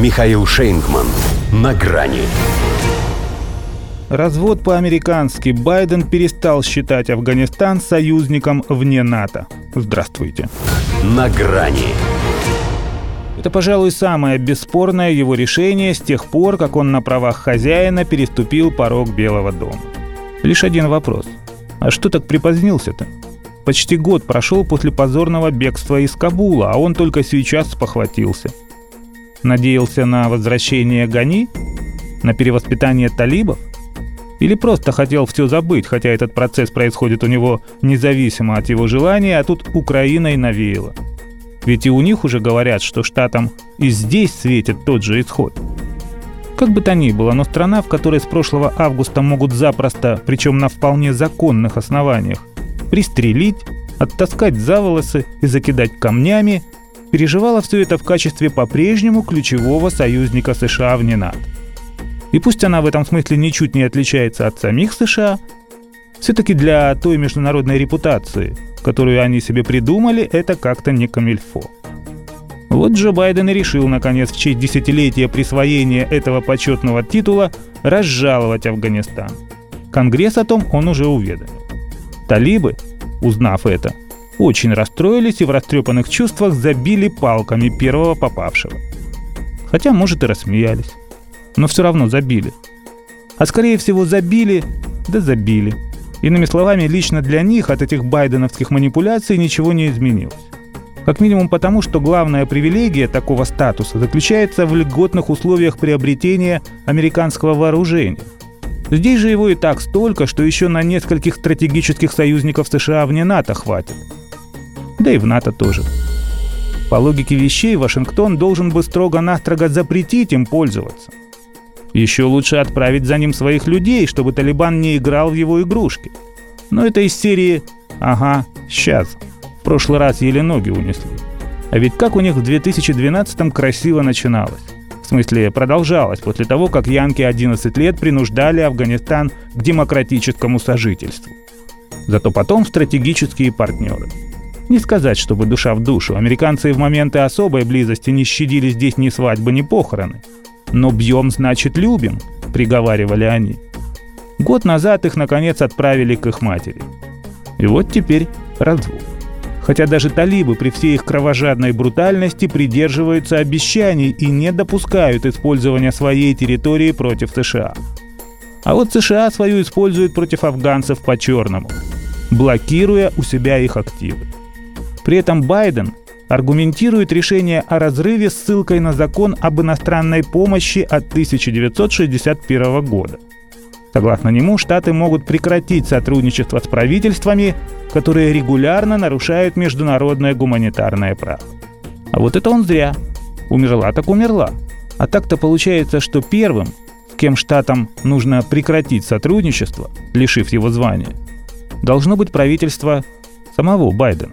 Михаил Шейнгман. На грани. Развод по-американски. Байден перестал считать Афганистан союзником вне НАТО. Здравствуйте. На грани. Это, пожалуй, самое бесспорное его решение с тех пор, как он на правах хозяина переступил порог Белого дома. Лишь один вопрос. А что так припозднился-то? Почти год прошел после позорного бегства из Кабула, а он только сейчас спохватился. Надеялся на возвращение Гани? На перевоспитание талибов? Или просто хотел все забыть, хотя этот процесс происходит у него независимо от его желания, а тут Украина и навеяла – ведь и у них уже говорят, что штатам и здесь светит тот же исход. Как бы то ни было, но страна, в которой с прошлого августа могут запросто, причем на вполне законных основаниях, пристрелить, оттаскать за волосы и закидать камнями, переживала все это в качестве по-прежнему ключевого союзника США вне НАТО. И пусть она в этом смысле ничуть не отличается от самих США, все-таки для той международной репутации, которую они себе придумали, это как-то не камильфо. Вот Джо Байден и решил, наконец, в честь десятилетия присвоения этого почетного титула разжаловать Афганистан. Конгресс о том он уже уведомил. Талибы, узнав это, очень расстроились и в растрепанных чувствах забили палками первого попавшего. Хотя, может, и рассмеялись. Но все равно забили. А скорее всего забили, да забили – Иными словами, лично для них от этих байденовских манипуляций ничего не изменилось. Как минимум потому, что главная привилегия такого статуса заключается в льготных условиях приобретения американского вооружения. Здесь же его и так столько, что еще на нескольких стратегических союзников США вне НАТО хватит. Да и в НАТО тоже. По логике вещей, Вашингтон должен бы строго-настрого запретить им пользоваться – еще лучше отправить за ним своих людей, чтобы Талибан не играл в его игрушки. Но это из серии «Ага, сейчас». В прошлый раз еле ноги унесли. А ведь как у них в 2012-м красиво начиналось. В смысле, продолжалось после того, как янки 11 лет принуждали Афганистан к демократическому сожительству. Зато потом стратегические партнеры. Не сказать, чтобы душа в душу. Американцы в моменты особой близости не щадили здесь ни свадьбы, ни похороны. «Но бьем, значит, любим», — приговаривали они. Год назад их, наконец, отправили к их матери. И вот теперь развод. Хотя даже талибы при всей их кровожадной брутальности придерживаются обещаний и не допускают использования своей территории против США. А вот США свою используют против афганцев по-черному, блокируя у себя их активы. При этом Байден аргументирует решение о разрыве ссылкой на закон об иностранной помощи от 1961 года. Согласно нему, Штаты могут прекратить сотрудничество с правительствами, которые регулярно нарушают международное гуманитарное право. А вот это он зря. Умерла так умерла. А так-то получается, что первым, с кем штатам нужно прекратить сотрудничество, лишив его звания, должно быть правительство самого Байдена.